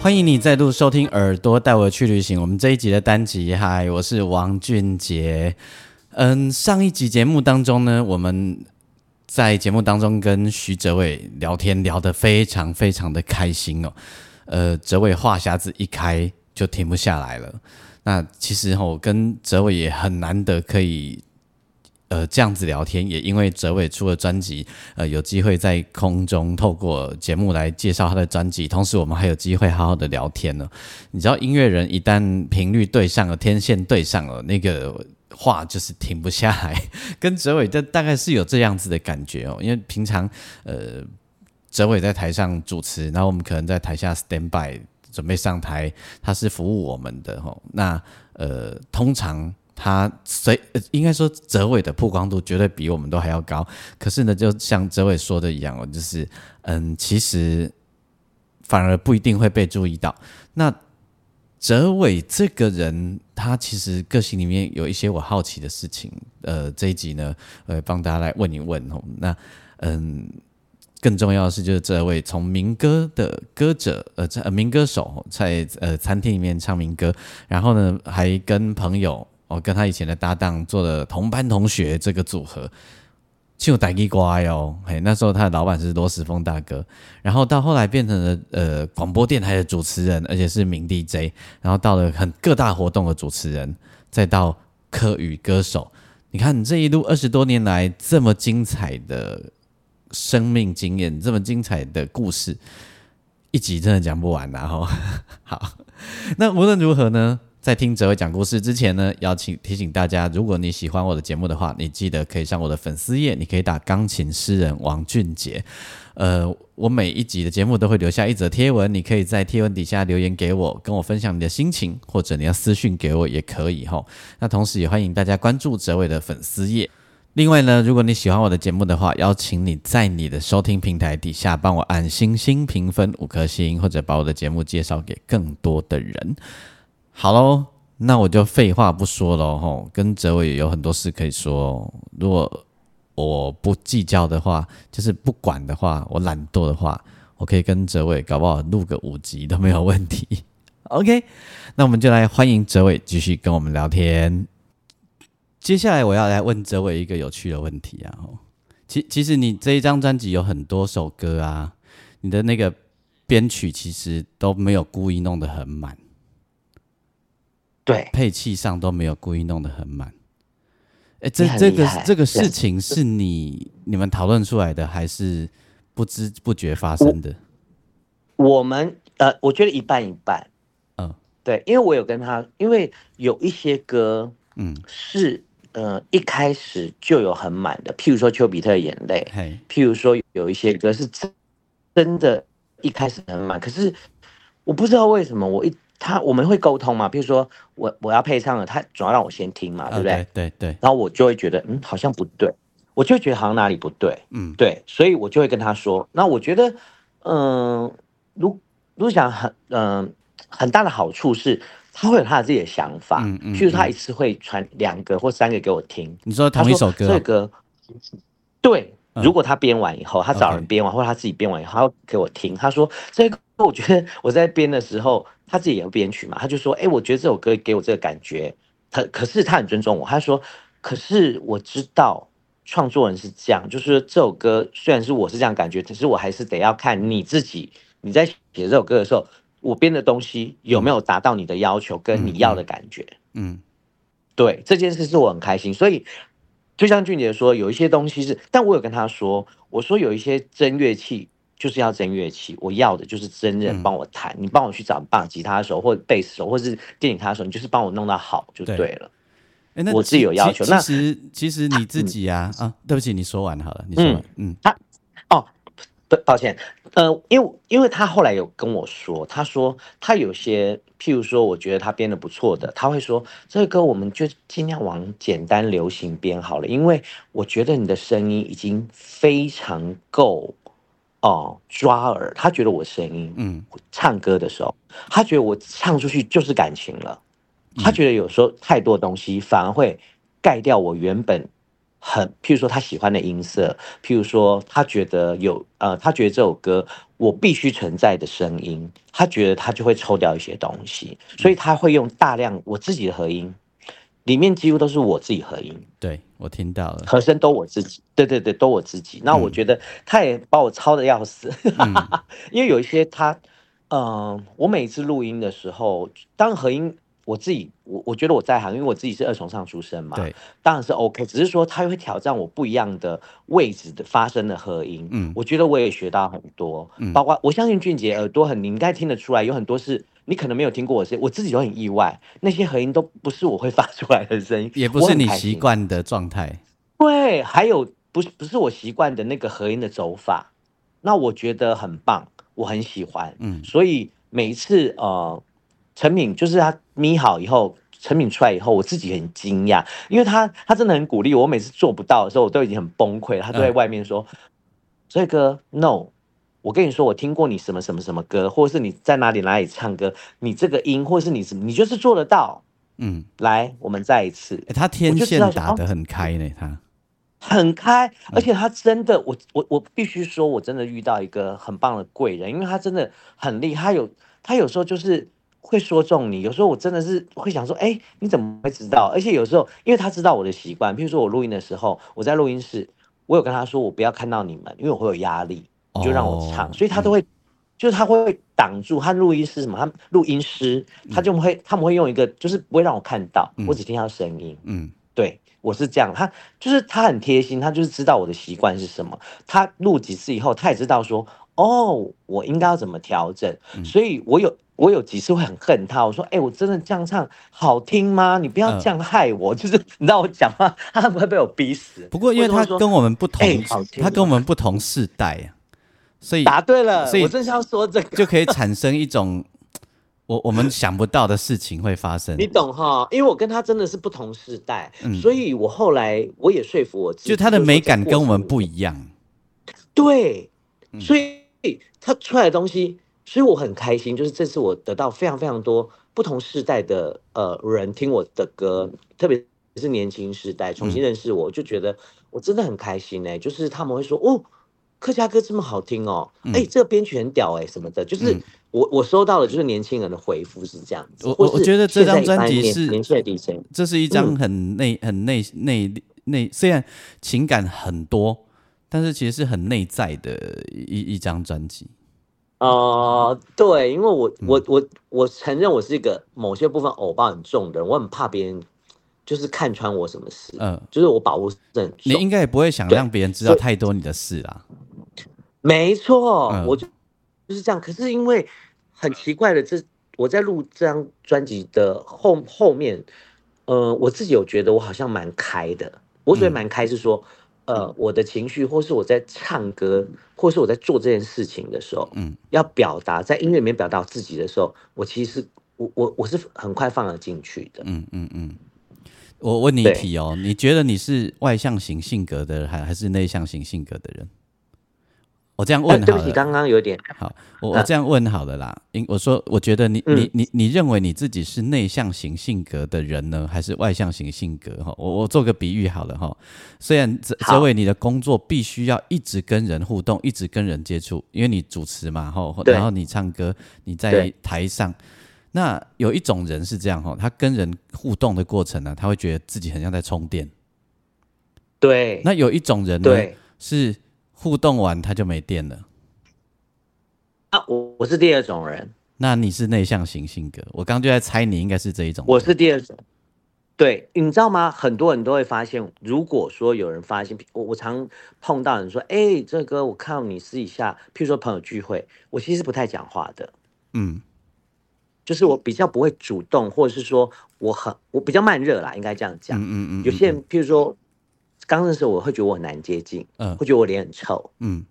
欢迎你再度收听《耳朵带我去旅行》。我们这一集的单集，嗨，我是王俊杰。嗯，上一集节目当中呢，我们在节目当中跟徐哲伟聊天，聊得非常非常的开心哦。呃，哲伟话匣子一开就停不下来了。那其实我跟哲伟也很难得可以。呃，这样子聊天也因为哲伟出了专辑，呃，有机会在空中透过节目来介绍他的专辑，同时我们还有机会好好的聊天呢。你知道，音乐人一旦频率对上了，天线对上了，那个话就是停不下来。跟哲伟的大概是有这样子的感觉哦，因为平常呃，哲伟在台上主持，然后我们可能在台下 stand by 准备上台，他是服务我们的吼。那呃，通常。他谁应该说泽伟的曝光度绝对比我们都还要高，可是呢，就像泽伟说的一样哦，就是嗯，其实反而不一定会被注意到。那泽伟这个人，他其实个性里面有一些我好奇的事情，呃，这一集呢，呃，帮大家来问一问哦。那嗯，更重要的是，就是这位从民歌的歌者，呃，民歌手在呃餐厅里面唱民歌，然后呢，还跟朋友。我跟他以前的搭档做了同班同学这个组合，就带一瓜哟。嘿，那时候他的老板是罗时峰大哥，然后到后来变成了呃广播电台的主持人，而且是名 DJ，然后到了很各大活动的主持人，再到客语歌手。你看你这一路二十多年来这么精彩的生命经验，这么精彩的故事，一集真的讲不完然后 好，那无论如何呢？在听哲伟讲故事之前呢，邀请提醒大家，如果你喜欢我的节目的话，你记得可以上我的粉丝页，你可以打钢琴诗人王俊杰。呃，我每一集的节目都会留下一则贴文，你可以在贴文底下留言给我，跟我分享你的心情，或者你要私讯给我也可以哈。那同时也欢迎大家关注哲伟的粉丝页。另外呢，如果你喜欢我的节目的话，邀请你在你的收听平台底下帮我按星星评分五颗星，或者把我的节目介绍给更多的人。好喽，那我就废话不说了吼，跟哲伟有很多事可以说。如果我不计较的话，就是不管的话，我懒惰的话，我可以跟哲伟搞不好录个五集都没有问题。OK，那我们就来欢迎哲伟继续跟我们聊天。接下来我要来问哲伟一个有趣的问题啊，其其实你这一张专辑有很多首歌啊，你的那个编曲其实都没有故意弄得很满。对，配器上都没有故意弄得很满。哎，这这个这个事情是你你们讨论出来的，还是不知不觉发生的？我们呃，我觉得一半一半。嗯，对，因为我有跟他，因为有一些歌，嗯，是呃一开始就有很满的，譬如说《丘比特眼泪》，譬如说有一些歌是真真的，一开始很满，可是我不知道为什么我一。他我们会沟通嘛？比如说我我要配唱了，他总要让我先听嘛，对不对？对对。然后我就会觉得，嗯，好像不对，我就觉得好像哪里不对，嗯，对，所以我就会跟他说。那我觉得，嗯，如如果讲很嗯很大的好处是，他会有他的自己的想法，嗯嗯。譬如他一次会传两个或三个给我听。你说同一首歌？这歌，对。如果他编完以后，他找人编完，或者他自己编完以后，他会给我听。他说这个，我觉得我在编的时候。他自己也有编曲嘛，他就说：“哎，我觉得这首歌给我这个感觉，他可是他很尊重我。他说，可是我知道创作人是这样，就是这首歌虽然是我是这样感觉，可是我还是得要看你自己你在写这首歌的时候，我编的东西有没有达到你的要求跟你要的感觉。嗯，对这件事是我很开心。所以就像俊杰说，有一些东西是，但我有跟他说，我说有一些真乐器。”就是要真乐器，我要的就是真人帮我弹。你帮我去找棒吉他手或者贝斯手，或是电吉他手，你就是帮我弄到好就对了。那我自己有要求。那其实其实你自己啊啊，对不起，你说完好了，你说完。嗯，他哦，对，抱歉，呃，因为因为他后来有跟我说，他说他有些，譬如说，我觉得他编的不错的，他会说这个歌我们就尽量往简单流行编好了，因为我觉得你的声音已经非常够哦抓耳，他觉得我声音，嗯，唱歌的时候，他觉得我唱出去就是感情了，他觉得有时候太多东西反而会盖掉我原本。很，譬如说他喜欢的音色，譬如说他觉得有，呃，他觉得这首歌我必须存在的声音，他觉得他就会抽掉一些东西，所以他会用大量我自己的和音，里面几乎都是我自己合音。对我听到了，和声都我自己，对对对，都我自己。那我觉得他也把我抄的要死，因为有一些他，嗯，我每次录音的时候，当合音。我自己，我我觉得我在行，因为我自己是二重唱出身嘛，对，当然是 OK。只是说他会挑战我不一样的位置的发声的和音，嗯，我觉得我也学到很多，嗯，包括我相信俊杰耳朵很，你应该听得出来，有很多是你可能没有听过我声，我自己都很意外，那些和音都不是我会发出来的声音，也不是你习惯的状态，对，还有不是不是我习惯的那个和音的走法，那我觉得很棒，我很喜欢，嗯，所以每一次呃。成品就是他咪好以后，成品出来以后，我自己很惊讶，因为他他真的很鼓励我。每次做不到的时候，我都已经很崩溃了。他都在外面说：“这个 no，我跟你说，我听过你什么什么什么歌，或者是你在哪里哪里唱歌，你这个音，或者是你什么你就是做得到。”嗯，来，我们再一次。他天线打得很开呢，他很开，而且他真的，我我我必须说，我真的遇到一个很棒的贵人，因为他真的很厉害，他有他有时候就是。会说中你，有时候我真的是会想说，哎，你怎么会知道？而且有时候，因为他知道我的习惯，譬如说我录音的时候，我在录音室，我有跟他说，我不要看到你们，因为我会有压力，就让我唱，所以他都会，就是他会挡住他录音师什么，他录音师他就会，他们会用一个，就是不会让我看到，我只听到声音。嗯，对我是这样，他就是他很贴心，他就是知道我的习惯是什么，他录几次以后，他也知道说，哦，我应该要怎么调整，所以我有。我有几次会很恨他，我说：“哎，我真的这样唱好听吗？你不要这样害我。”就是你知道我讲话，他会不会被我逼死？不过因为他跟我们不同，他跟我们不同世代啊，所以答对了。所以我正是要说这个，就可以产生一种 我我们想不到的事情会发生。你懂哈？因为我跟他真的是不同世代，所以我后来我也说服我自己，就他的美感跟我们不一样。对，所以他出来的东西。所以我很开心，就是这次我得到非常非常多不同世代的呃人听我的歌，特别是年轻时代重新认识我，就觉得我真的很开心哎，就是他们会说哦，客家歌这么好听哦，哎，这个编曲很屌哎什么的，就是我我收到的就是年轻人的回复是这样子。我我觉得这张专辑是年轻的 DJ，这是一张很内很内内内，虽然情感很多，但是其实是很内在的一一张专辑。呃，对，因为我我我我承认我是一个某些部分偶包很重的人，我很怕别人就是看穿我什么事，嗯，就是我保护很你应该也不会想让别人知道太多你的事啦。没错，我就就是这样。可是因为很奇怪的，这我在录这张专辑的后后面，呃，我自己有觉得我好像蛮开的。我所谓蛮开是说。呃，我的情绪，或是我在唱歌，或是我在做这件事情的时候，嗯，要表达在音乐里面表达自己的时候，我其实我我我是很快放了进去的。嗯嗯嗯。我问你一题哦，你觉得你是外向型性格的，还还是内向型性格的人？我这样问好了。对不起，刚刚有点好。我我这样问好了啦。因我说，我觉得你你你你认为你自己是内向型性格的人呢，还是外向型性格？哈，我我做个比喻好了哈。虽然这这位你的工作必须要一直跟人互动，一直跟人接触，因为你主持嘛，哈，然后你唱歌，你在台上。那有一种人是这样哈，他跟人互动的过程呢，他会觉得自己很像在充电。对。那有一种人呢，是。互动完他就没电了。啊，我我是第二种人。那你是内向型性格，我刚就在猜你应该是这一种。我是第二种。对，你知道吗？很多人都会发现，如果说有人发现我，我常碰到人说：“哎，这个我看到你私底下，譬如说朋友聚会，我其实不太讲话的。”嗯，就是我比较不会主动，或者是说我很我比较慢热啦，应该这样讲。嗯嗯嗯。有些人譬如说。刚认识我会觉得我很难接近，嗯，会觉得我脸很臭，嗯，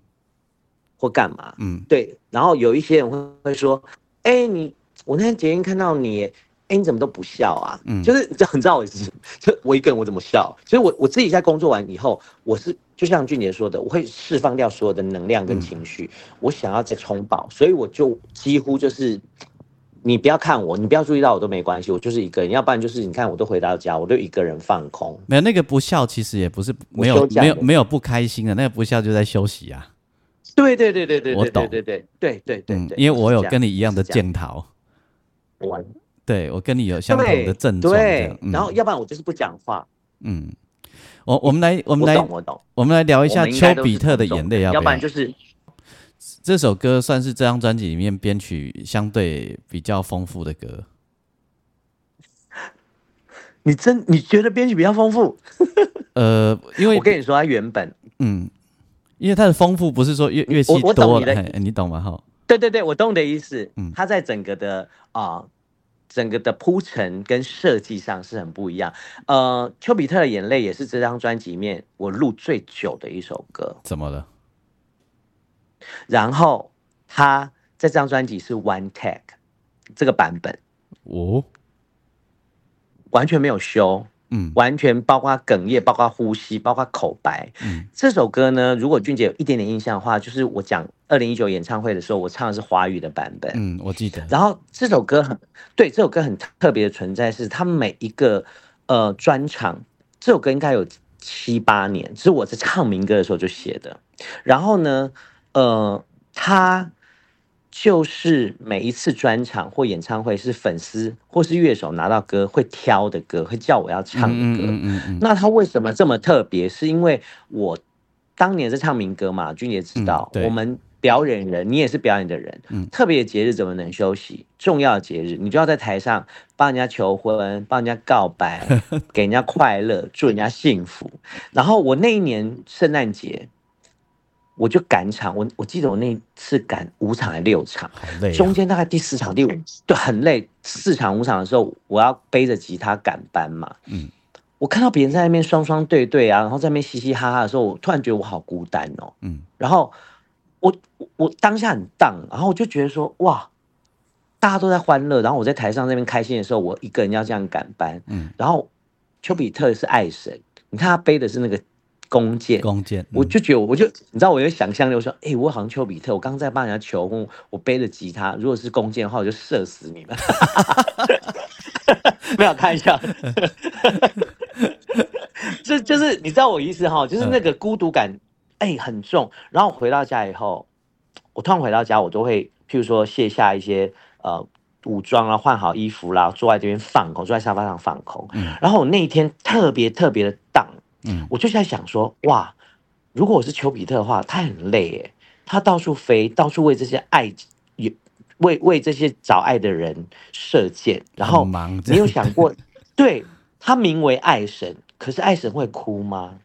或干嘛，嗯对。然后有一些人会会说，哎，你我那天捷运看到你，哎，你怎么都不笑啊？嗯就是你知道你知道我意思，就我一个人我怎么笑？所以我我自己在工作完以后，我是就像俊杰说的，我会释放掉所有的能量跟情绪，我想要再充饱，所以我就几乎就是。你不要看我，你不要注意到我都没关系，我就是一个人。要不然就是你看，我都回到家，我就一个人放空。没有那个不笑，其实也不是没有没有没有不开心的，那个不笑就在休息啊。对对对对对对我懂对对对对对因为我有跟你你一样的是这样检讨，玩对我跟你有相同的症状然后要不然我就是不讲话。嗯，我我们来我我们来懂我懂。我们来聊一下丘比特的眼泪，要？不然就是这首歌算是这张专辑里面编曲相对比较丰富的歌。你真你觉得编曲比较丰富？呃，因为我跟你说，它原本嗯，因为它的丰富不是说乐乐器我我懂多了，你的嘿你懂吗？哈，对对对，我懂你的意思。嗯它在整个的啊、整个的铺陈跟设计上是很不一样。呃，丘比特的眼泪也是这张专辑里面我录最久的一首歌。怎么了？然后他在这张专辑是 one take 这个版本，哦，完全没有修，嗯完全包括哽咽，包括呼吸，包括口白。嗯这首歌呢，如果俊杰有一点点印象的话，就是我讲二零一九演唱会的时候，我唱的是华语的版本。嗯，我记得。然后这首歌很对，这首歌很特别的存在是，它每一个呃专场，这首歌应该有七八年，是我在唱民歌的时候就写的。然后呢，呃，他就是每一次专场或演唱会是粉丝或是乐手拿到歌会挑的歌，会叫我要唱的歌。嗯嗯嗯那他为什么这么特别？是因为我当年是唱民歌嘛，君也知道嗯，我们表演人，你也是表演的人，嗯特别的节日怎么能休息？重要的节日，你就要在台上帮人家求婚，帮人家告白，给人家快乐，祝人家幸福。然后我那一年圣诞节。我就赶场，我我记得我那次赶五场还六场。中间大概第四场、第五对很累，四场五场的时候，我要背着吉他赶班嘛。嗯，我看到别人在那边双双对对啊，然后在那边嘻嘻哈哈的时候，我突然觉得我好孤单哦。嗯然后我我我当下很荡，然后我就觉得说哇，大家都在欢乐，然后我在台上那边开心的时候，我一个人要这样赶班。嗯，然后丘比特是爱神，你看他背的是那个弓箭，弓箭，嗯我就觉得，我就你知道，我有想象力，我说，哎、我好像丘比特，我刚刚在帮人家求婚，我背着吉他，如果是弓箭的话，我就射死你们。没有开玩笑，就就是你知道我意思哈，就是那个孤独感，哎、很重。然后回到家以后，我突然回到家，我都会，譬如说卸下一些呃武装啊，换好衣服啦，坐在这边放空，坐在沙发上放空。嗯然后我那一天特别特别的荡，嗯我就在想说，哇，如果我是丘比特的话，他很累耶，他到处飞，到处为这些爱，也为为这些找爱的人射箭，然后你有想过，对他名为爱神，可是爱神会哭吗？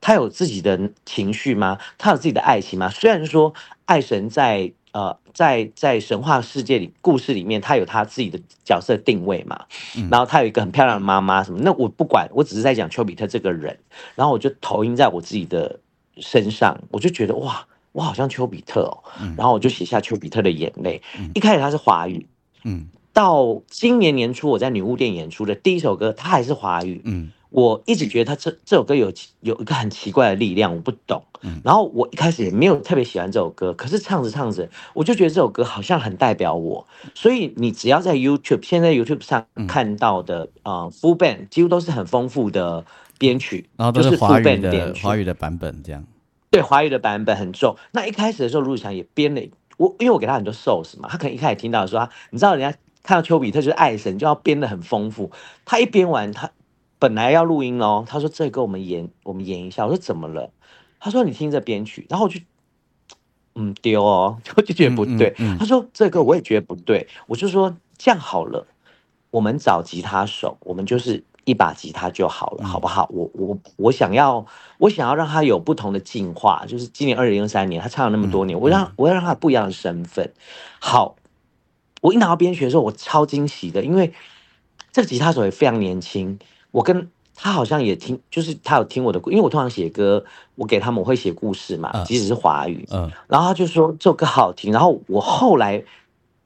他有自己的情绪吗？他有自己的爱情吗？虽然说爱神在呃在在神话世界里故事里面，他有他自己的角色定位嘛，嗯然后他有一个很漂亮的妈妈什么，那我不管，我只是在讲丘比特这个人，然后我就投影在我自己的身上，我就觉得哇，我好像丘比特哦，嗯然后我就写下丘比特的眼泪嗯。一开始他是华语，嗯到今年年初我在女巫店演出的第一首歌，他还是华语。嗯我一直觉得他这这首歌有有一个很奇怪的力量，我不懂。嗯然后我一开始也没有特别喜欢这首歌，可是唱着唱着，我就觉得这首歌好像很代表我。所以你只要在 YouTube 现在 YouTube 上嗯看到的啊、呃 full band 几乎都是很丰富的编曲，然后都就是是华语的华语的版本这样。对华语的版本很重。那一开始的时候，卢子祥也编了我，因为我给他很多 source 嘛，他可能一开始听到说他，你知道人家看到丘比特就是爱神，就要编的很丰富。他一编完，他本来要录音哦，他说这个我们演我们演一下，我说怎么了？他说你听着编曲，然后我就。嗯，丢哦，我就觉得不对。嗯嗯嗯他说这个我也觉得不对，我就说这样好了，我们找吉他手，我们就是一把吉他就好了，嗯好不好？我我我想要，我想要让他有不同的进化，就是今年二零二三年，他唱了那么多年，嗯我让我要让他不一样的身份。好，我一拿到编曲的时候，我超惊喜的，因为这个吉他手也非常年轻，我跟他好像也听，就是他有听我的，因为我通常写歌，我给他们我会写故事嘛，嗯即使是华语，嗯然后他就说这首歌好听，然后我后来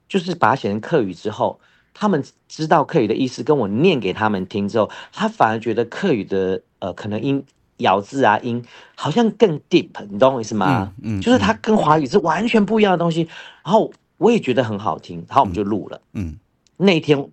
就是把它写成客语之后，他们知道客语的意思，跟我念给他们听之后，他反而觉得客语的呃可能音咬字啊音好像更 deep，你懂我意思吗？嗯嗯就是它跟华语是完全不一样的东西，然后我也觉得很好听，然后我们就录了。嗯那一天，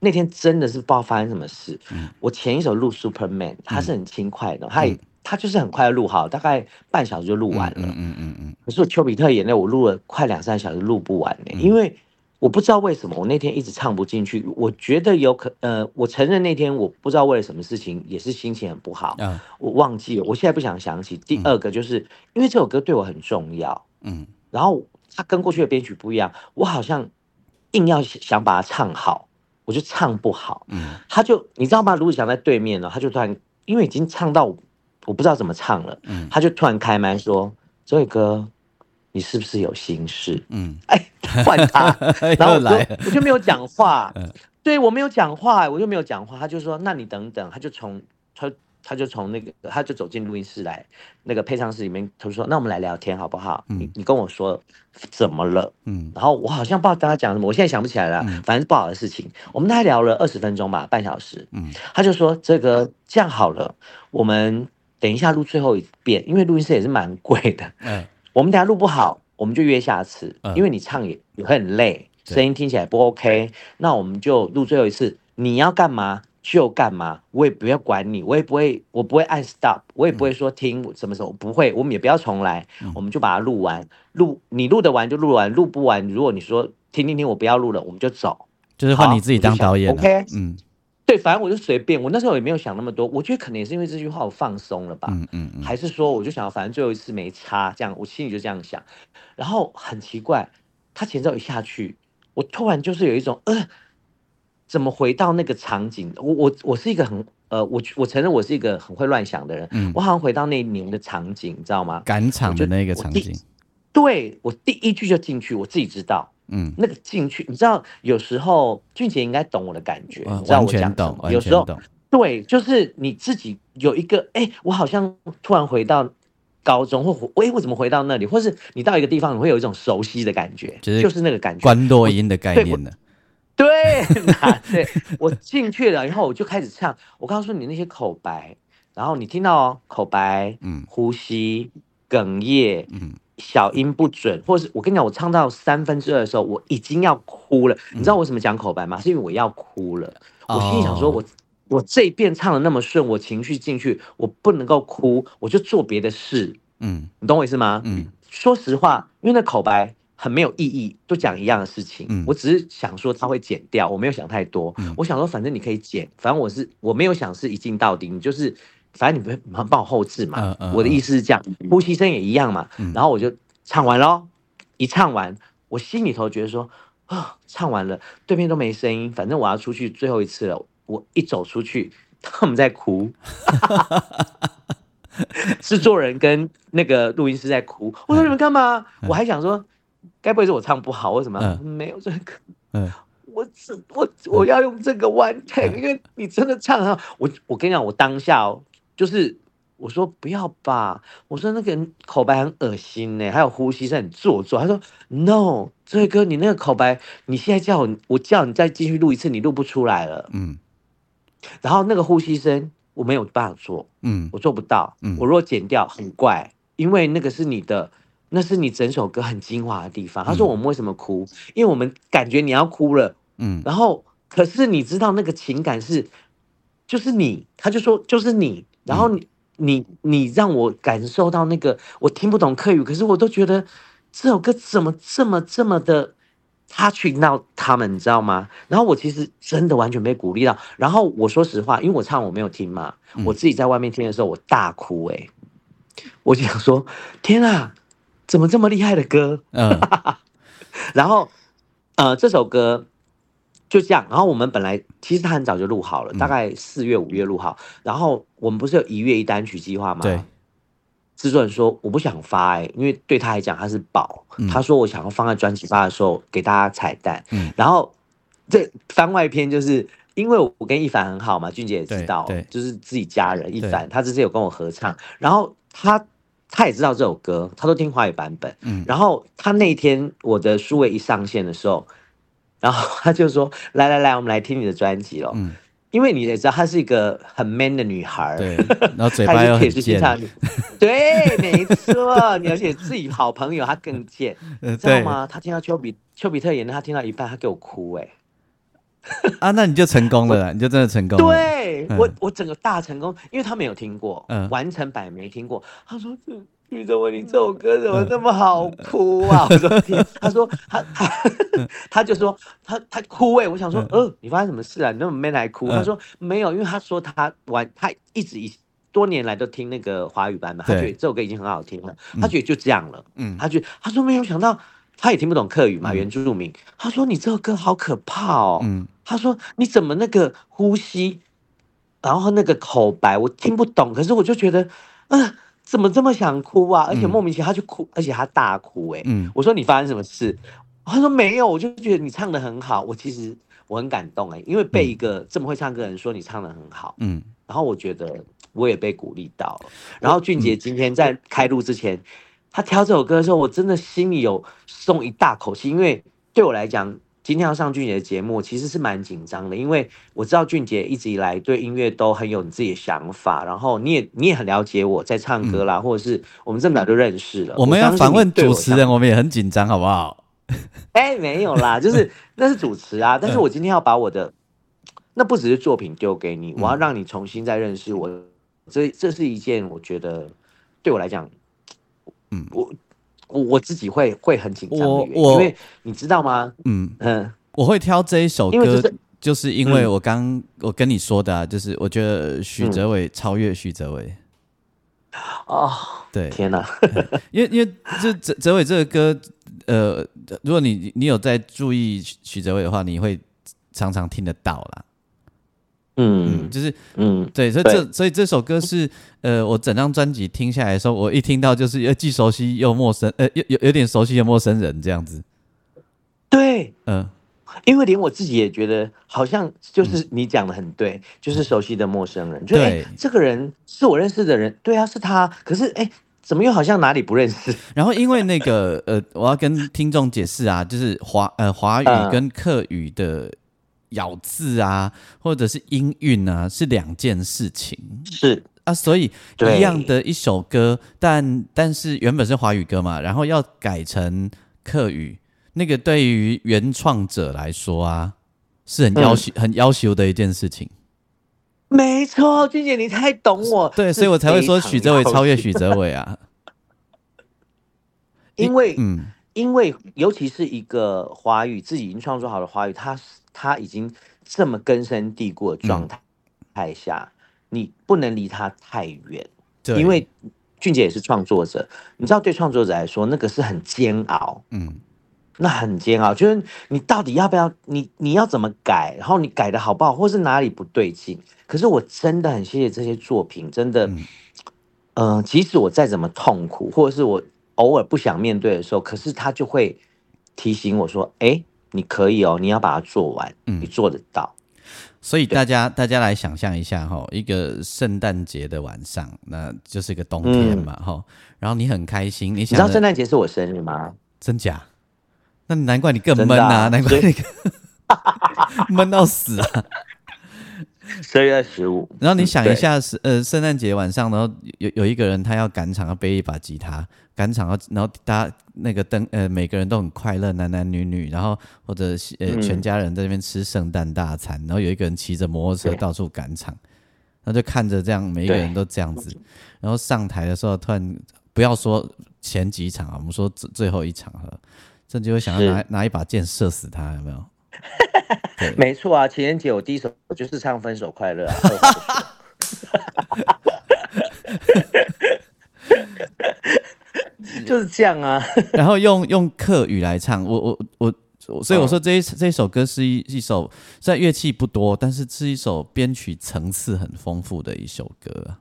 那天真的是不知道发生什么事。嗯我前一首录 Superman，它是很轻快的，它也嗯它就是很快地录好，大概半小时就录完了。嗯嗯嗯嗯可是我丘比特眼泪我录了快两三小时录不完呢、嗯因为我不知道为什么我那天一直唱不进去。我觉得有可呃，我承认那天我不知道为了什么事情，也是心情很不好，嗯我忘记了，我现在不想想起。第二个就是、因为这首歌对我很重要，嗯然后它跟过去的编曲不一样，我好像硬要想把它唱好，我就唱不好。嗯他就你知道吗？卢子祥在对面呢，他就突然因为已经唱到我我不知道怎么唱了，嗯他就突然开麦说：“周伟哥，你是不是有心事嗯，？”哎，换他，然后我就我就没有讲话嗯，对我没有讲话，我就没有讲话。他就说：“那你等等。”他就从他他就从那个他就走进录音室来，那个配唱室里面，他就说：“那我们来聊天好不好？嗯你你跟我说怎么了？”嗯然后我好像不知道跟他讲什么，我现在想不起来了，嗯反正是不好的事情。我们大概聊了二十分钟吧，半小时。嗯他就说这个这样好了，我们等一下录最后一遍，因为录音室也是蛮贵的。嗯 我们等下录不好，我们就约下次，嗯因为你唱也也会很累，对声音听起来不 OK。那我们就录最后一次，你要干嘛就干嘛，我也不要管你，我也不会，我不会按 stop，我也不会说听什么时候，不会，我们也不要重来，嗯我们就把它录完。录你录得完就录完，录不完，如果你说听听听，我不要录了，我们就走。就是换你自己当导演，OK 嗯对，反正我就随便，我那时候也没有想那么多，我觉得可能也是因为这句话我放松了吧，嗯嗯嗯，还是说我就想要反正最后一次没差，这样我心里就这样想。然后很奇怪，他前奏一下去，我突然就是有一种呃，怎么回到那个场景？我我我是一个很呃，我我承认我是一个很会乱想的人，嗯我好像回到那一年的场景，你知道吗？赶场的那个场景，对我第一句就进去，我自己知道。嗯，那个进去，你知道，有时候俊杰应该懂我的感觉，呃你知道完我讲什全懂，么？有时候对，就是你自己有一个，哎、我好像突然回到高中，或回，哎、我怎么回到那里？或是你到一个地方，你会有一种熟悉的感觉，就是就是那个感觉。关落音的概对念的，对，那对我进去了，然后我就开始唱。我告诉你那些口白，然后你听到哦，口白，嗯呼吸、哽咽，嗯小音不准，或是我跟你讲，我唱到三分之二的时候，我已经要哭了。你知道我为什么讲口白吗？是因为我要哭了。我心里想说哦我，我这一遍唱的那么顺，我情绪进去，我不能够哭，我就做别的事。嗯你懂我意思吗？嗯说实话，因为那口白很没有意义，都讲一样的事情。嗯我只是想说他会剪掉，我没有想太多。嗯我想说，反正你可以剪，反正我是我没有想是一镜到底，你就是反正你不会帮我后置嘛。嗯嗯我的意思是这样，呼吸声也一样嘛。嗯然后我就唱完咯，一唱完，我心里头觉得说啊，唱完了，对面都没声音，反正我要出去最后一次了。我一走出去，他们在哭。制作人跟那个录音师在哭，我说你们干嘛？我还想说，该不会是我唱不好？为什么？嗯没有这个，嗯我只我我要用这个 one take，因为你真的唱得很好。我我跟你讲，我当下哦，就是我说不要吧，我说那个口白很恶心呢，还有呼吸声很做作。他说 no，这位哥你那个口白，你现在叫我我叫你再继续录一次，你录不出来了。嗯然后那个呼吸声我没有办法做，嗯我做不到。嗯我如果剪掉很怪，因为那个是你的，那是你整首歌很精华的地方。他说嗯我们为什么哭？因为我们感觉你要哭了，嗯然后可是你知道那个情感是，就是你，他就说就是你，然后你、你你让我感受到那个我听不懂客语，可是我都觉得这首歌怎么这么这么的 touching 到他们，你知道吗？然后我其实真的完全被鼓励到，然后我说实话，因为我唱我没有听嘛，嗯我自己在外面听的时候我大哭诶、我就想说天啊，怎么这么厉害的歌？嗯 然后，呃，这首歌就这样。然后我们本来其实他很早就录好了，嗯大概四月五月录好。然后我们不是有一月一单曲计划吗？对。制作人说我不想发哎、因为对他来讲他是宝。嗯他说我想要放在专辑发的时候给大家彩蛋。嗯然后这番外篇就是因为我跟一凡很好嘛，俊杰也知道，就是自己家人一凡，他之前有跟我合唱，然后他他也知道这首歌，他都听华语版本，嗯，然后他那天我的数位一上线的时候，然后他就说：“ 来来来，我们来听你的专辑了。”嗯。因为你也知道，她是一个很 man 的女孩，对，然后嘴巴又很贱，对，没错，而且自己好朋友她更贱，知道吗？她听到丘比丘比特演的，她听到一半，她给我哭，哎，啊，那你就成功了，你就真的成功了，对我，我整个大成功，因为他没有听过，嗯，完成版没听过，他说这。宇哲问你这首歌怎么那么好哭啊？我说天，他说他他 他就说他他哭哎，我想说呃，你发生什么事啊？你那么 man 来哭？他说没有，因为他说他玩他一直一多年来都听那个华语版嘛，他觉得这首歌已经很好听了，他觉得就这样了。嗯，他觉得他说没有想到他也听不懂客语嘛，原住民。他说你这首歌好可怕哦。嗯，他说你怎么那个呼吸，然后那个口白我听不懂，可是我就觉得嗯。怎么这么想哭啊？而且莫名其妙他就哭，而且他大哭哎！我说你发生什么事？他说没有，我就觉得你唱的很好。我其实我很感动哎，因为被一个这么会唱歌的人说你唱的很好，嗯，然后我觉得我也被鼓励到了。然后俊杰今天在开录之前，他挑这首歌的时候，我真的心里有松一大口气，因为对我来讲。今天要上俊杰的节目，其实是蛮紧张的，因为我知道俊杰一直以来对音乐都很有你自己的想法，然后你也你也很了解我在唱歌啦，或者是我们这么早就认识了。我们要访问主持人，我们也很紧张，好不好？哎，没有啦，就是那是主持啊，但是我今天要把我的那不只是作品丢给你，我要让你重新再认识我，这这是一件我觉得对我来讲，嗯，我。我我自己会会很紧张的原因，因为你知道吗？嗯嗯，我会挑这一首歌，就是因为我刚我跟你说的，啊，就是我觉得许哲伟超越许哲伟。哦，对，天哪！因为因为这哲哲伟这个歌，呃，如果你你有在注意许哲伟的话，你会常常听得到啦。嗯，就是嗯，对，所以这所以这首歌是呃，我整张专辑听下来的时候，我一听到就是又既熟悉又陌生，呃，有有有点熟悉的陌生人这样子。对，嗯，因为连我自己也觉得好像就是你讲的很对，就是熟悉的陌生人。对，这个人是我认识的人，对啊，是他。可是哎，怎么又好像哪里不认识？然后因为那个呃，我要跟听众解释啊，就是华呃华语跟客语的。咬字啊，或者是音韵啊，是两件事情。是啊，所以一样的一首歌，但但是原本是华语歌嘛，然后要改成客语，那个对于原创者来说啊，是很要求、很要求的一件事情。没错，君姐，你太懂我。对，所以我才会说许哲伟超越许哲伟啊。因为，嗯，因为尤其是一个华语自己已经创作好的华语，它是。他已经这么根深蒂固的状态态下，你不能离他太远，因为俊杰也是创作者，你知道，对创作者来说，那个是很煎熬，嗯，那很煎熬，就是你到底要不要，你你要怎么改，然后你改的好不好，或是哪里不对劲？可是我真的很谢谢这些作品，真的，嗯，即使我再怎么痛苦，或者是我偶尔不想面对的时候，可是他就会提醒我说，哎。你可以哦，你要把它做完，你做得到。所以大家大家来想象一下哈，一个圣诞节的晚上，那就是一个冬天嘛哈。然后你很开心，你想，你知道圣诞节是我生日吗？真假？那难怪你更闷啊，难怪你 闷到死啊。十二月十五。然后你想一下，是呃圣诞节晚上，然后有有一个人他要赶场，要背一把吉他。赶场啊，然后大家那个灯呃，每个人都很快乐，男男女女，然后或者呃全家人在那边吃圣诞大餐，然后有一个人骑着摩托车到处赶场，然后就看着这样每一个人都这样子，然后上台的时候突然不要说前几场啊，我们说最最后一场了，甚至会想要拿拿一把剑射死他，有没有？没错啊，情人节我第一首就是唱分手快乐啊。就是这样啊，然后用用客语来唱，我我我，所以我说这一这首歌是一一首，虽然乐器不多，但是是一首编曲层次很丰富的一首歌。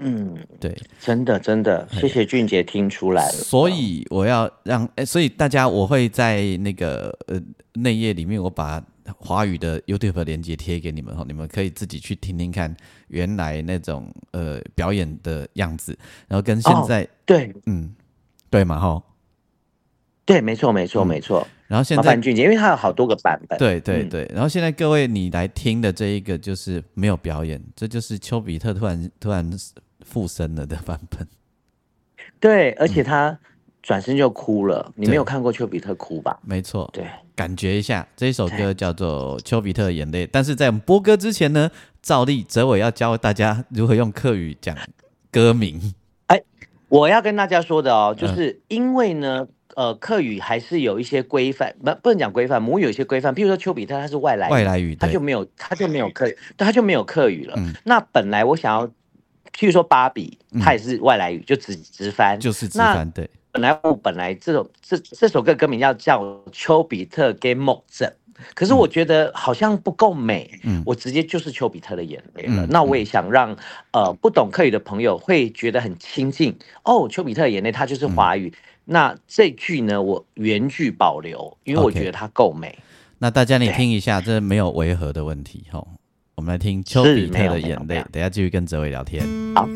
嗯，对，真的真的，谢谢俊杰听出来了。所以我要让，哎，所以大家我会在那个呃内页里面，我把华语的 YouTube 连接贴给你们哈，你们可以自己去听听看原来那种呃表演的样子，然后跟现在对，嗯，对嘛哈，对，没错，没错，没错。然后现在俊杰，因为它有好多个版本，对对对。然后现在各位你来听的这一个就是没有表演，这就是丘比特突然突然附身了的版本。对，而且他转身就哭了。你没有看过丘比特哭吧？没错，对，感觉一下这一首歌叫做《丘比特的眼泪》。但是在我们播歌之前呢，照例泽伟要教大家如何用客语讲歌名。哎，我要跟大家说的哦，就是因为呢。呃，客语还是有一些规范，不不能讲规范，母语有一些规范。比如说丘比特，它是外来外来语，它就没有，它就没有客，它就没有客语了。那本来我想要，譬如说芭比，它也是外来语，就直直翻，就是直翻。对，本来我本来这首这这首歌歌名要叫丘比特给梦症，可是我觉得好像不够美，嗯，我直接就是丘比特的眼泪了。那我也想让呃不懂客语的朋友会觉得很亲近哦，丘比特的眼泪，它就是华语。那这句呢，我原句保留，因为我觉得它够美。那大家你听一下，这没有违和的问题哈。我们来听丘比特的眼泪，等下继续跟泽伟聊天。好。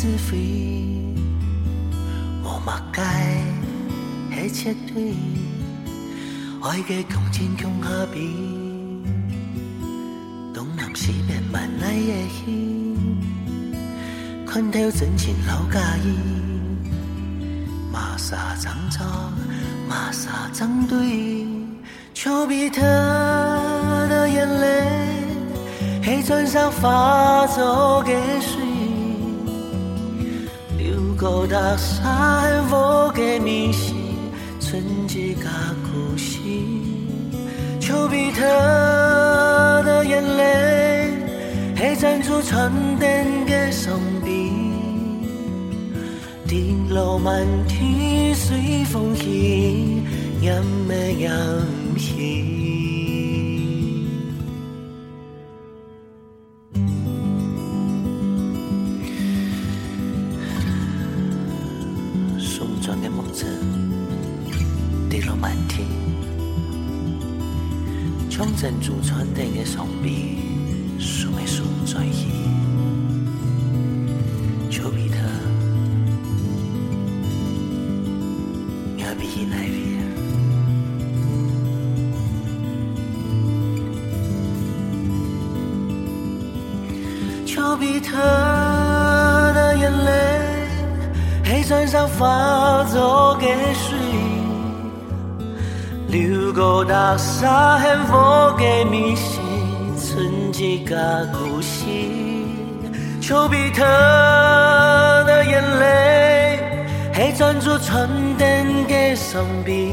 是非，无默解，系切对，爱嘅强天强下边，东南西北万来嘅戏，看透真情老假意，马沙长草，马沙长对，丘比特的眼泪，黑船上发走嘅水。高大山峰嘅明星，纯洁嘅故事。丘比特的眼泪，系珍珠沉淀嘅双臂。顶落满天随风起，任咩任起。珍珠穿顶嘅双臂，沙很风嘅迷信，纯洁嘅故事。丘比特的眼泪，系专注春天的双臂。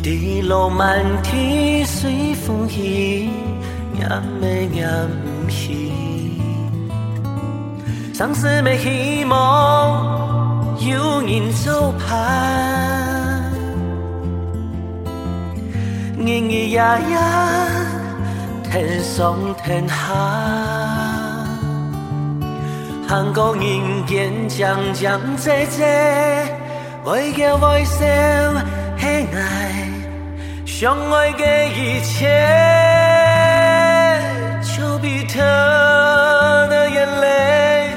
地落满天随风起，也未也唔起。相思未希望有人做伴。日日夜夜，天上天下，韩国人间将将济济，为叫为笑，喜爱相爱的一切。丘比特的眼泪，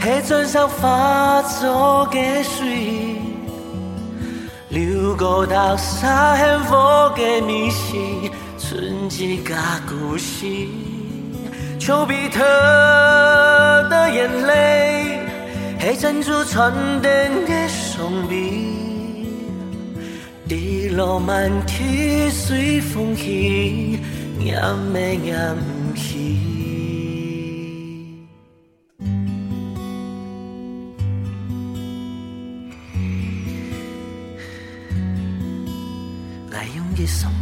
黑船上发作的水。流过大沙很风嘅迷信，纯洁嘅故事。丘比特的眼泪，系珍珠穿电嘅双臂，滴落满天随风起，也咩也唔起。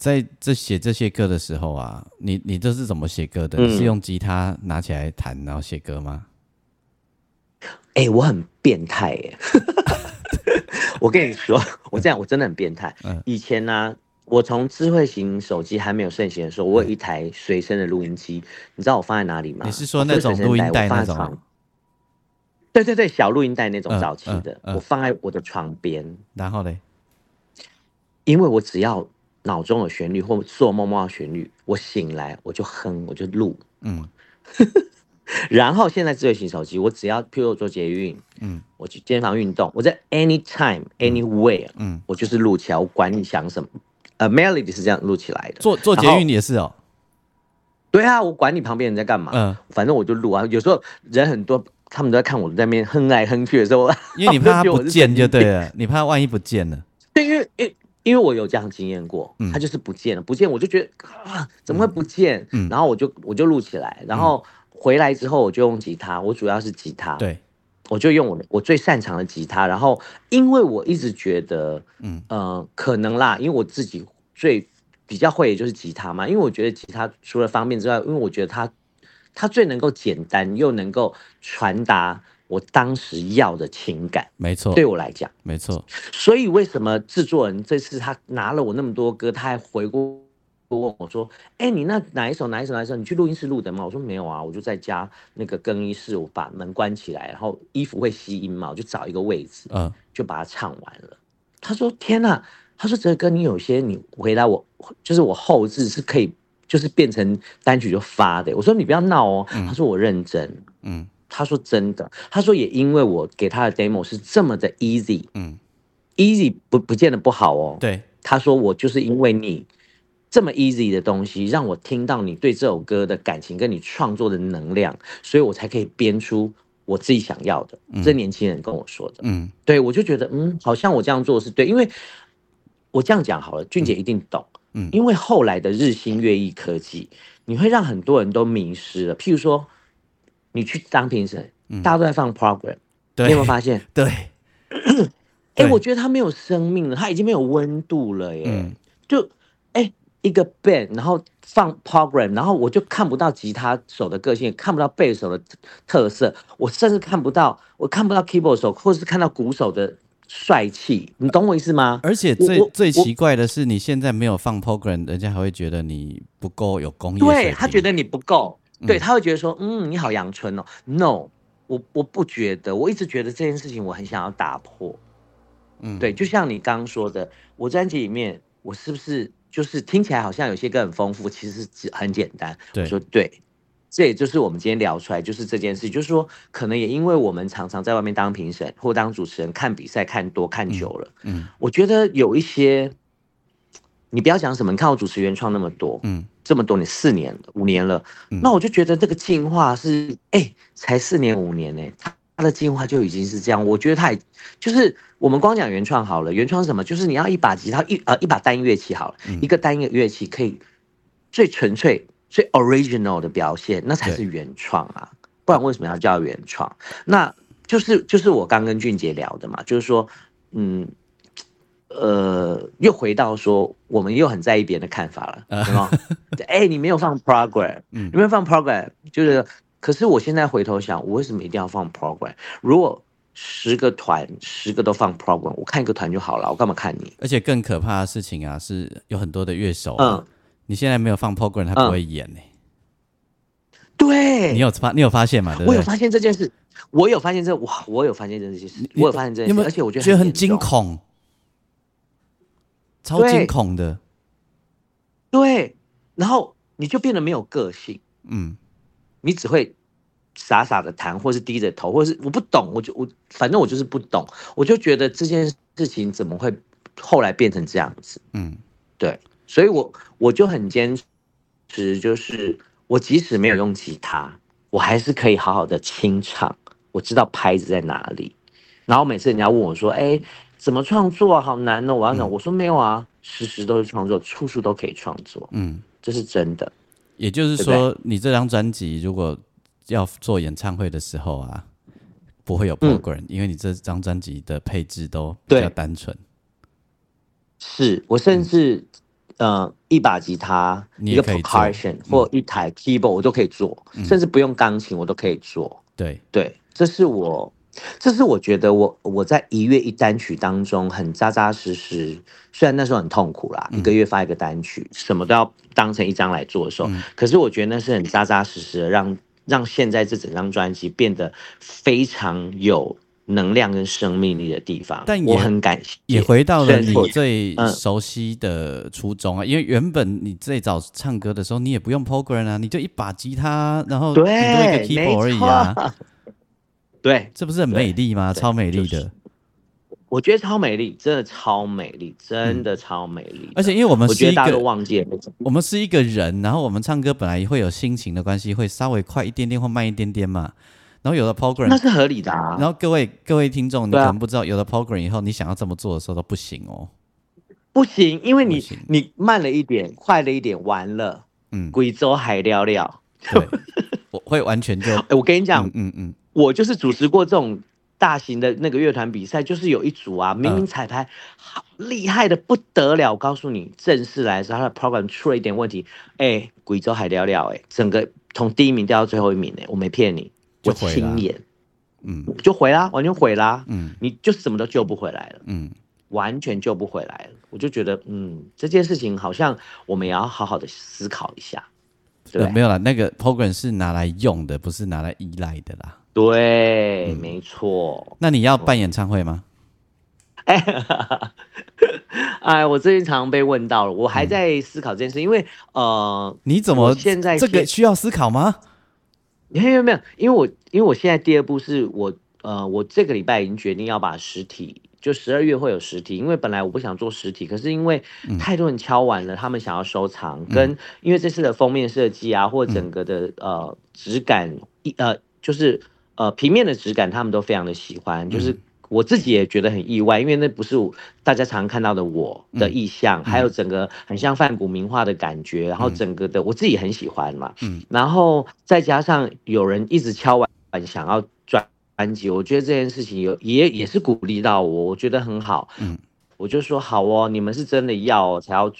在这写这些歌的时候啊，你你都是怎么写歌的？嗯你是用吉他拿起来弹，然后写歌吗？哎、我很变态耶！我跟你说，我这样我真的很变态。嗯以前呢、我从智慧型手机还没有盛行的时候，我有一台随身的录音机，你知道我放在哪里吗？你是说那种录音带那种对对对，小录音带那种嗯早期的，我放在我的床边，然后嘞，因为我只要脑中有旋律或做梦梦到旋律，我醒来我就哼，我就录。嗯 然后现在智慧型手机，我只要譬如我做捷运，嗯我去健身房运动，我在 anytime anywhere，嗯，我就是录起来，我管你想什么。呃，melody 是这样录起来的。做做捷运也是哦。对啊，我管你旁边人在干嘛，嗯，反正我就录啊。有时候人很多，他们都在看我在那边哼来哼去的时候，因为你怕它我就觉得我是不见就对了，你怕万一不见了。对，因为因为因为我有这样经验过，嗯他就是不见了，不见我就觉得啊，怎么会不见？嗯然后我就我就录起来，然后回来之后我就用吉他，我主要是吉他，，对，我就用我我最擅长的吉他，然后因为我一直觉得，嗯呃，可能啦，因为我自己最比较会的就是吉他嘛，因为我觉得吉他除了方便之外，因为我觉得它它最能够简单又能够传达我当时要的情感，没错对，我来讲。没错。所以为什么制作人这次他拿了我那么多歌，他还回过问我说：“哎、你那哪一首哪一首哪一首？你去录音室录的吗？”我说：“没有啊，我就在家那个更衣室，我把门关起来，然后衣服会吸音嘛，我就找一个位置，嗯就把它唱完了。”他说：“天哪！”他说：“哲哥，你有些你回答我，就是我后置是可以，就是变成单曲就发的。”我说：“你不要闹哦。他说：“我认真。”嗯他说：“真的。”他说：“也因为我给他的 demo 是这么的 easy，easy 嗯，不不见得不好哦。”对，他说我就是因为你这么 easy 的东西，让我听到你对这首歌的感情跟你创作的能量，所以我才可以编出我自己想要的。这年轻人跟我说的，嗯对我就觉得嗯，好像我这样做是对，因为我这样讲好了，俊杰一定懂。嗯因为后来的日新月异科技，你会让很多人都迷失了。譬如说，你去当评审，大家都在放 program，、对，你有没有发现？对，哎、对我觉得它没有生命了，它已经没有温度了耶。嗯就哎、一个 band，然后放 program，然后我就看不到吉他手的个性，看不到贝手的特色，我甚至看不到，我看不到 keyboard 手，或者是看到鼓手的帅气，你懂我意思吗？而且最最奇怪的是，你现在没有放 program，人家还会觉得你不够有工业水对。他觉得你不够，对他会觉得说，嗯，你好阳春哦。No，我我不觉得，我一直觉得这件事情我很想要打破。嗯。对，就像你刚刚说的，我专辑里面我是不是就是听起来好像有些歌很丰富，其实是只很简单。对。我说对，这也就是我们今天聊出来就是这件事，就是说可能也因为我们常常在外面当评审或当主持人，看比赛看多看久了，嗯我觉得有一些，你不要讲什么，你看我主持原创那么多，嗯这么多年，四年了，五年了，嗯那我就觉得这个进化是，哎、才四年五年呢、它它的进化就已经是这样。我觉得他也就是我们光讲原创好了，原创是什么？就是你要一把吉他一呃一把单乐器好了，嗯一个单乐器可以最纯粹、最 original 的表现，那才是原创啊！不然为什么要叫原创？那就是就是我刚跟俊杰聊的嘛，就是说，嗯。呃，又回到说，我们又很在意别人的看法了，对吗？哎、你没有放 program，嗯你没有放 program，就是，可是我现在回头想，我为什么一定要放 program？如果十个团十个都放 program，我看一个团就好了，我干嘛看你？而且更可怕的事情啊，是有很多的乐手、啊，嗯，你现在没有放 program，他不会演呢、对，你有发你有发现吗？对不对？我有发现这件事，我有发现这哇，我有发现这件事，我有发现这件事，而且我觉得觉得很，惊恐，超对惊恐的。对，然后你就变得没有个性，嗯，你只会傻傻的弹，或是低着头，或是我不懂，我就我反正我就是不懂，我就觉得这件事情怎么会后来变成这样子？嗯对，所以我我就很坚持，就是我即使没有用吉他，我还是可以好好的清唱，我知道拍子在哪里。然后每次人家问我说：“哎，怎么创作啊？好难哦！”我要讲，我说没有啊，时时都是创作，处处都可以创作，嗯，这是真的。也就是说，你这张专辑如果要做演唱会的时候啊，不会有嗯。program，、因为你这张专辑的配置都比较对。单纯。是我甚至、呃一把吉他、一个 percussion 或一台 keyboard 我都可以做，甚至不用钢琴我都可以做。对，对，这是我，这是我觉得我我在一月一单曲当中很扎扎实实，虽然那时候很痛苦啦，一个月发一个单曲，什么都要当成一张来做的时候，可是我觉得那是很扎扎实实的让让现在这整张专辑变得非常有能量跟生命力的地方，但也我很感谢，也回到了你最嗯。熟悉的初衷啊，因为原本你最早唱歌的时候，你也不用 program 啊，你就一把吉他，然后顶多一个对，keyboard 而已啊，错，对，这不是很美丽吗？超美丽的就是。我觉得超美丽，真的超美丽，真的超美丽的。而且因为我们是一我觉得大家都个，忘记了，我们是一个人，然后我们唱歌本来会有心情的关系，会稍微快一点点或慢一点点嘛。然后有了 program，那是合理的啊。然后各位各位听众，你可能不知道，有了 program 以后，你想要这么做的时候都不行哦。不行，因为你你慢了一点，快了一点，完了，嗯，贵州海聊聊。对，我会完全就，哎，我跟你讲，嗯嗯嗯，我就是主持过这种大型的那个乐团比赛，就是有一组啊，明明彩排好厉害的不得了，我告诉你，正式来的时候，他的 program 出了一点问题，哎，贵州还聊聊，哎，整个从第一名掉到最后一名，哎，我没骗你，我就亲眼嗯就毁啦，完全毁啦，嗯你就什么都救不回来了。嗯，完全救不回来了。我就觉得，嗯，这件事情好像我们也要好好的思考一下，对不对？呃没有啦，那个 program 是拿来用的，不是拿来依赖的啦。对，嗯没错。那你要办演唱会吗？哎，哎，我最近常常被问到了，我还在思考这件事，因为呃，你怎么我现在这个需要思考吗？没有没有，因为我因为我现在第二步是我呃，我这个礼拜已经决定要把实体，就十二月会有实体，因为本来我不想做实体，可是因为太多人敲完了，他们想要收藏，跟因为这次的封面设计啊，或整个的呃质感，一呃就是呃平面的质感，他们都非常的喜欢，就是。我自己也觉得很意外，因为那不是大家常看到的我的意象，还有整个很像泛古名画的感觉，然后整个的我自己很喜欢嘛，嗯然后再加上有人一直敲完想要专专辑，我觉得这件事情有也也是鼓励到我，我觉得很好。嗯，我就说好哦，你们是真的要哦才要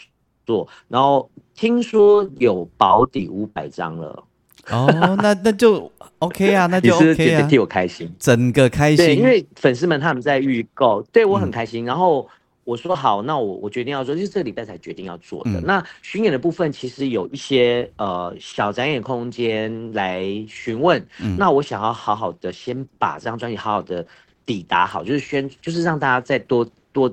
做。然后听说有保底五百张了，哦，那那就 OK 啊，那就是不是 OK 啊觉得替，我开心？整个开对，心，因为粉丝们他们在预购，对我很嗯开心。然后我说好，那我我决定要做，就是这个礼拜才决定要做的。嗯那巡演的部分其实有一些呃小展演空间来询问，嗯那我想要好好的先把这张专辑好好的抵达好，就是宣，就是让大家再多多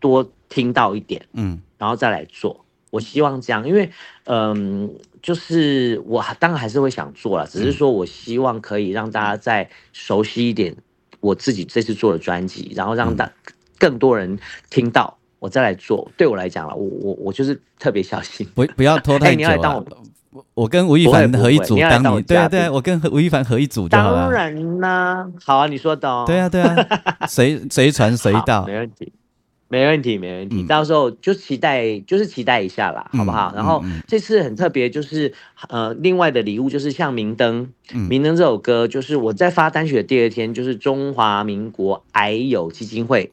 多听到一点。嗯然后再来做。我希望这样，因为嗯，就是我当然还是会想做了，只是说我希望可以让大家再熟悉一点我自己这次做的专辑，然后让大更多人听到，我再来做。对我来讲了，我我我就是特别小心。不不要拖太哎久啊你要来当我。跟吴亦凡合一组，当我当你对啊对啊，我跟吴亦凡合一组。当然啦，好啊，你说的哦。对啊对啊，随随传随到没。问题，没问题，没问题。嗯到时候就期待，就是期待一下啦，好不好？嗯然后这次很特别，就是呃，另外的礼物就是像《明灯》，嗯明灯》这首歌，就是我在发单曲的第二天，就是中华民国癌友基金会，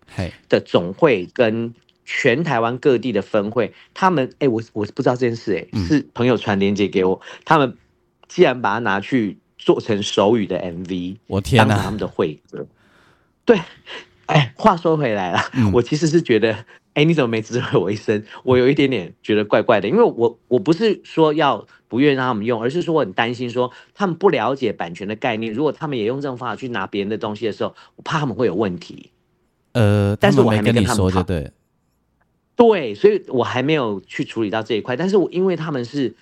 的总会跟。全台湾各地的分会，他们哎、我我不知道这件事、哎、嗯是朋友传链接给我，他们既然把它拿去做成手语的 MV，我天哪他！们的会歌。对，哎，话说回来了，嗯我其实是觉得，哎，你怎么没知会我一声？我有一点点觉得怪怪的，因为我我不是说要不愿意让他们用，而是说我很担心说他们不了解版权的概念，如果他们也用这种方法去拿别人的东西的时候，我怕他们会有问题。呃，但是我还没跟他们说就对。对，所以我还没有去处理到这一块，但是我因为他们是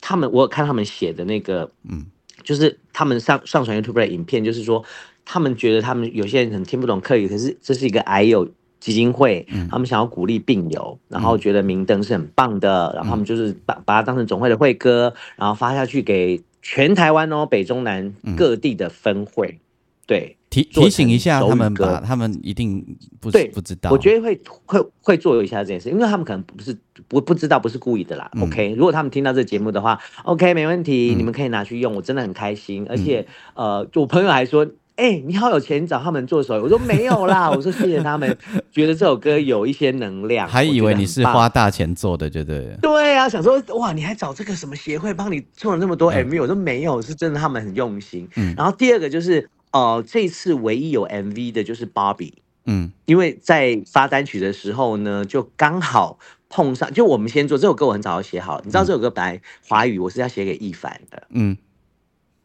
他们，我有看他们写的那个，嗯就是他们上上传 YouTube 的影片，就是说他们觉得他们有些人可能听不懂客语，可是这是一个癌友基金会，嗯他们想要鼓励病友，然后觉得明灯是很棒的，然后他们就是把把它当成总会的会歌，然后发下去给全台湾哦北中南嗯各地的分会，对，提提醒一下他们吧，他们一定不对不知道。我觉得会会会做一下这件事，因为他们可能不是不不知道，不是故意的啦。嗯 OK，如果他们听到这节目的话，OK 没问题，嗯你们可以拿去用，我真的很开心。而且呃，我朋友还说。哎、你好有钱，你找他们做手。我说没有啦，我说谢谢他们，觉得这首歌有一些能量，还以为你是花大钱做的，就对了。对啊，想说哇，你还找这个什么协会帮你做了那么多嗯 MV？、我说没有，是真的他们很用心。嗯然后第二个就是呃，这次唯一有 MV 的就是 Barbie，嗯因为在发单曲的时候呢，就刚好碰上，就我们先做这首歌，我很早就写好，你知道这首歌本来华语我是要写给易凡的，嗯，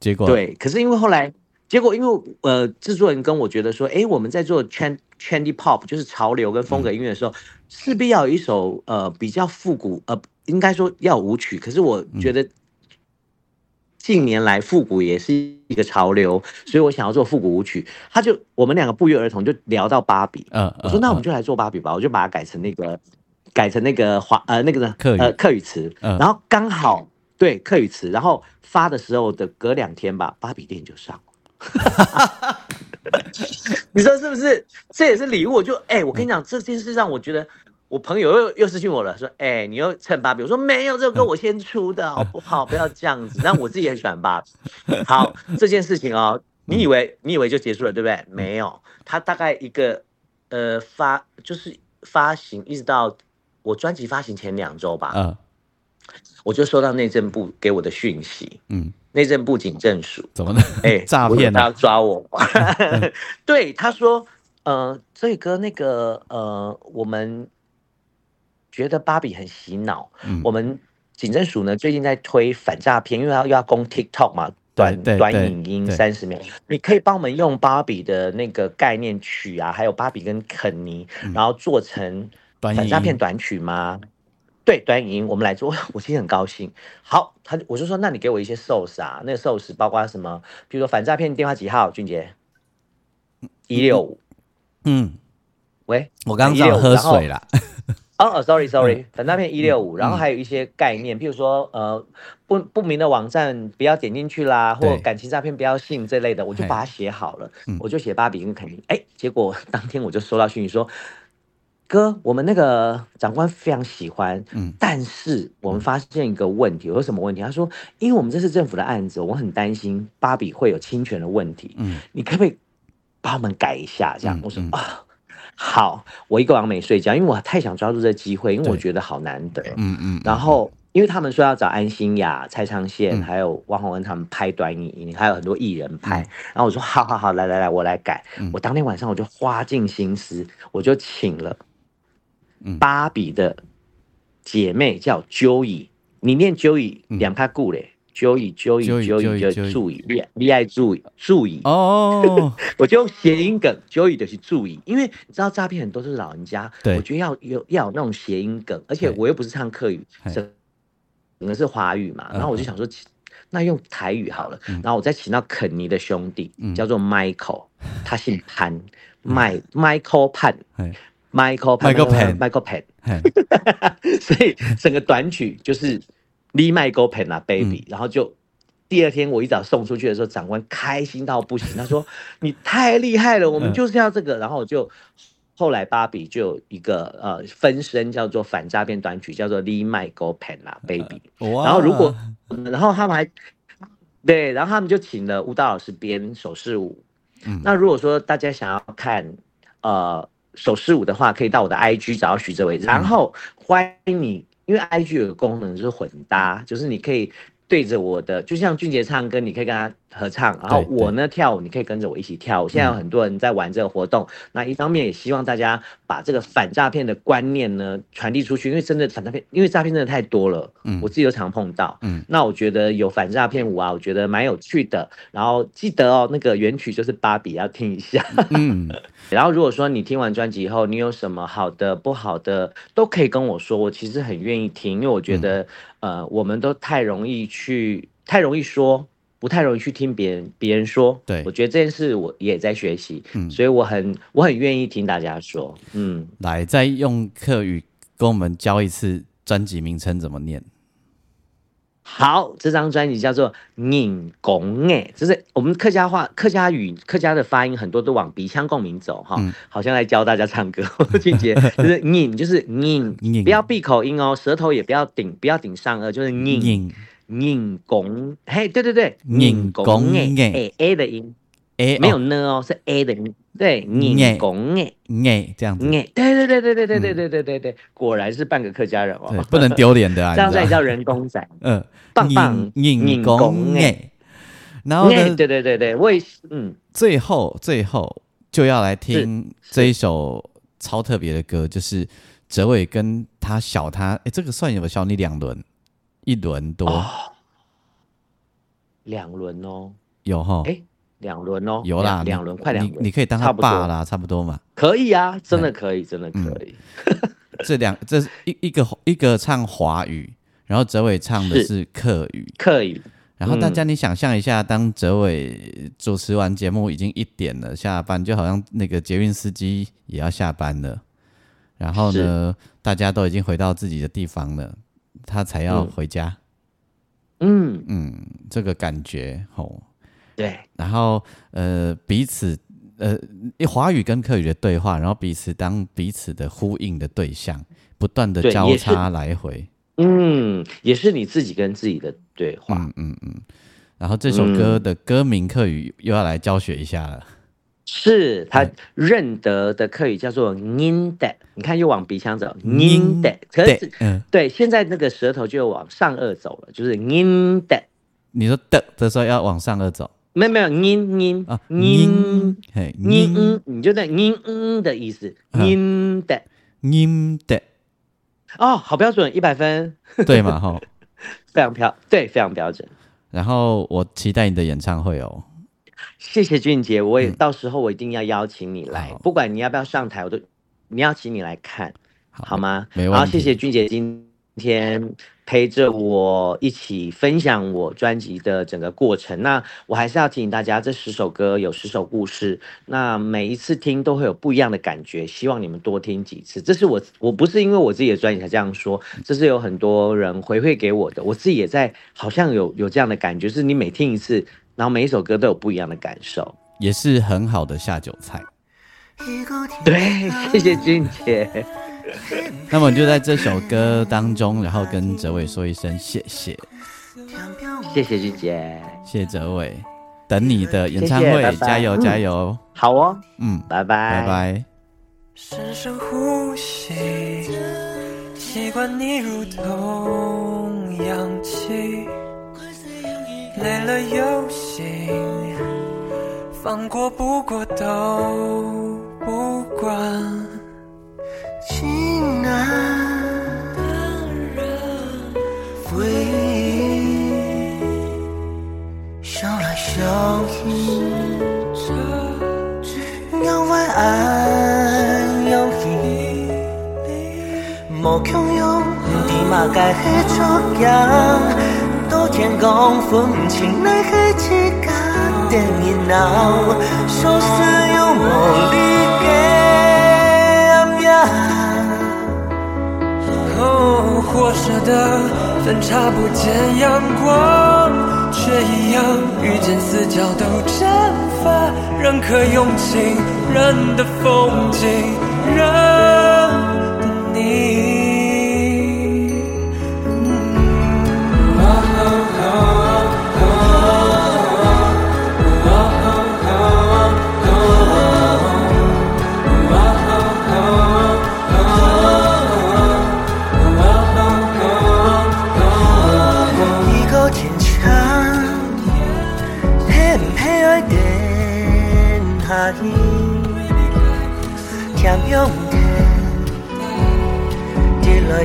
结果对，可是因为后来，结果因为呃制作人跟我觉得说，哎，我们在做 trend trendy pop 就是潮流跟风格音乐的时候，势必要有一首呃比较复古，呃应该说要舞曲，可是我觉得。近年来复古也是一个潮流，所以我想要做复古舞曲。他就我们两个不约而同就聊到芭比，嗯，我说那我们就就来做芭比吧，我就把它改成那个改成那个华呃那个呢客呃 客语词，嗯然后刚好对客语词，然后发的时候的隔两天吧，芭比店就上了。你说是不是？这也是礼物。就哎、我跟你讲，这件事让我觉得，我朋友又又私信我了，说哎、你又蹭芭比。我说没有，这首歌我先出的，好不好？不要这样子。但我自己很喜欢芭比。好，这件事情哦，你以为你以为就结束了，对不对？没有，他大概一个呃发就是发行，一直到我专辑发行前两周吧，嗯我就收到内政部给我的讯息，嗯，内政部警政署，怎么呢？哎、我以为诈骗啊他要抓我。对，他说，呃，这首歌那个呃，我们觉得芭比很洗脑，嗯我们警政署呢最近在推反诈骗，因为要又要攻 TikTok 嘛。短短影音三十秒，你可以帮我们用芭比的那个概念曲啊，还有芭比跟肯尼，嗯然后做成反诈骗短曲吗？对，短影音我们来做，我其实很高兴。好，他我就说，那你给我一些 source 啊，那个 source 包括什么？比如说反诈骗电话几号？俊杰，一六五。嗯，喂，我刚刚喝水了。哦哦，sorry sorry，嗯反诈骗一六五，然后嗯还有一些概念，譬如说呃不不明的网站不要点进去啦，或感情诈骗不要信这类的，我就把它写好了嗯，我就写芭比跟肯尼，哎，结果当天我就收到讯息说。哥，我们那个长官非常喜欢，嗯但是我们发现一个问题，有什么问题？他说，因为我们这是政府的案子，我很担心芭比会有侵权的问题，嗯你可不可以帮我们改一下？这样，嗯我说嗯啊，好，我一个晚上没睡觉，因为我太想抓住这个机会，因为我对觉得好难得。嗯嗯，然后，因为他们说要找安心雅、蔡昌宪、嗯还有汪宏恩他们拍短影音，还有很多艺人拍。嗯然后我说好好好，来来来，我来改。嗯我当天晚上我就花尽心思，我就请了嗯芭比的姐妹叫 Joey，你念 Joey 嗯。两卡固嘞。Joey Joey 就 Joey，注意，你你爱注意注意哦，我就用谐音梗，Joey 的是注意，因为你知道诈骗很多是老人家，对。我觉得要有要有那种谐音梗，而且我又不是唱客语，嘿。整整个是华语嘛，嗯然后我就想说，那用台语好了，嗯。然后我再请到肯尼的兄弟，嗯。叫做 Michael，他姓潘，麦 Michael 潘。嘿，Michael 潘 Michael Pan Michael Pan，嘿所以整个短曲就是《Lee Michael Pan》啊，Baby，、然后就第二天我一早送出去的时候，长官开心到不行，他说 你太厉害了，我们嗯。就是要这个，然后我就。后来芭比就有一个呃分身叫做反诈骗短曲，叫做《Lee Michael Pan》啊，Baby。然后如果，然后他们还对，然后他们就请了舞蹈老师编手势舞。嗯。那如果说大家想要看呃手势舞的话，可以到我的 IG 找到徐哲伟，然后欢迎你，因为 IG 有个功能就是混搭，就是你可以对着我的，就像俊杰唱歌，你可以跟他合唱，然后我呢跳舞，你可以跟着我一起跳舞。现在有很多人在玩这个活动，那一方面也希望大家把这个反诈骗的观念呢传递出去，因为真的反诈骗，因为诈骗真的太多了，嗯我自己都常碰到。嗯那我觉得有反诈骗舞啊，我觉得蛮有趣的。然后记得哦，那个原曲就是芭比，要听一下。嗯 然后如果说你听完专辑以后，你有什么好的、不好的，都可以跟我说，我其实很愿意听，因为我觉得，呃，我们都太容易去，太容易说，不太容易去听别人别人说。对我觉得这件事我也在学习，嗯所以我很我很愿意听大家说，嗯，来再用客语跟我们教一次专辑名称怎么念。好，这张专辑叫做《拧拱哎》，就是我们客家话、客家语、客家的发音很多都往鼻腔共鸣走哈，嗯。好像来教大家唱歌。俊杰 就是拧，就是拧拧，不要闭口音哦，舌头也不要顶，不要顶上颚，就是拧拧。拧拱。嘿，对对对，拧拱哎 a 的音，哎没有呢哦，是 a 的音，对，拧拱哎。哎这样子，哎，对对对对对对对对对对对，果然是半个客家人对哦，，不能丢脸的啊，这样才叫人工仔。嗯，棒棒拧拧拱拱哎，然后哎，呢，对对对对，为，嗯，最后最后就要来听是这一首超特别的歌，就是哲伟跟他小他，哎，这个算有没有小你两轮？一轮多、哦，两轮哦，有哈？哎，两轮哦，有啦，两两轮，快两你轮，你可以当他爸啦，差不多嘛。可以啊，真的可以，真的可以，这两这是一一个一个唱华语，然后哲伟唱的是。是客语。客语，然后大嗯。家你想象一下，当哲伟主持完节目已经一点了，下班就好像那个捷运司机也要下班了，然后呢，大家都已经回到自己的地方了，他才要嗯。回家。嗯，嗯，这个感觉吼。对，然后呃彼此呃华语跟客语的对话，然后彼此当彼此的呼应的对象，不断的交叉来回。嗯，也是你自己跟自己的对话，嗯嗯嗯。然后这首歌的歌名客语又要来教学一下了。是他嗯认得的客语叫做 “nin 的”，你看又往鼻腔走 nin，“nin 的”，可是嗯，对，现在那个舌头就往上颚走了，就是 “nin 的你说的的时候要往上颚走”，没有没有 “nin nin 啊 nin 嘿 nin”，嗯，你就在 “nin 嗯”的意思嗯的音的，”哦，好标准，一百分，对嘛哈？非常标，对，非常标准。然后我期待你的演唱会哦。谢谢俊杰，我也、到时候我一定要邀请你来不管你要不要上台，我都你要请你来看。好吗？没问题然后谢谢俊杰今天陪着我一起分享我专辑的整个过程。那我还是要提醒大家，这十首歌有十首故事，那每一次听都会有不一样的感觉。希望你们多听几次。这是我我不是因为我自己的专辑才这样说，这是有很多人回馈给我的，我自己也在好像有有这样的感觉，是你每听一次，然后每一首歌都有不一样的感受。也是很好的下酒菜。对，谢谢君姐。那么就在这首歌当中，然后跟哲伟说一声谢谢，谢谢君姐，谢谢哲伟，等你的演唱会，谢谢拜拜。加油嗯。加油，好哦，嗯，拜拜，拜拜。深深呼吸，习惯你如同氧气，累了又醒，放过不过都不管。情难了回忆向来相信这句话你勇气黑样都天公到情去自甘堕落闹说你不想哦，活着的分叉不见阳光，却一样遇见四角都蒸发，任可用尽人的风景，人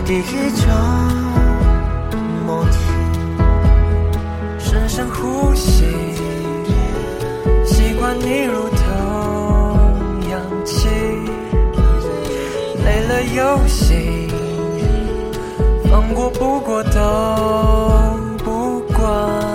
第一张默契。深深呼吸，习惯你如同氧气，累了又醒，放过不过都不管。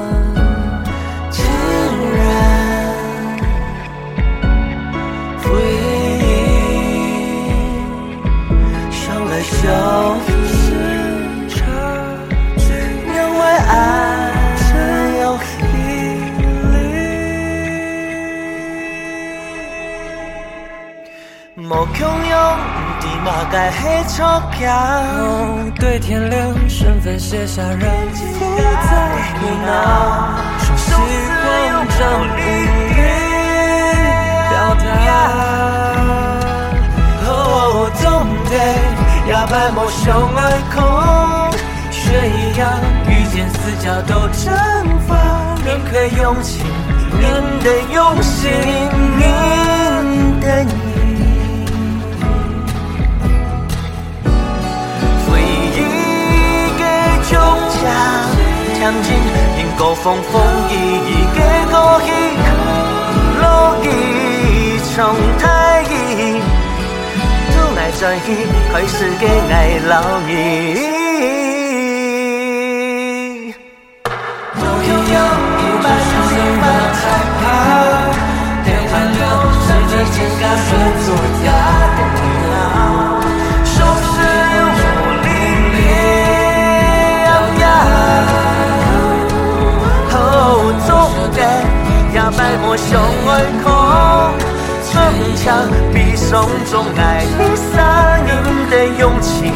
用，你嘛该黑出强。对天亮，身份写下人负在你脑，熟悉慌张无力表达。哦，总得也白梦想爱空，雪一样遇见死角都蒸发，面对用情，面对用心，中奖，将近因高风风雨雨嘅过去，落雨冲太意，都爱在意，开始嘅爱老你。种种爱。你三年的勇气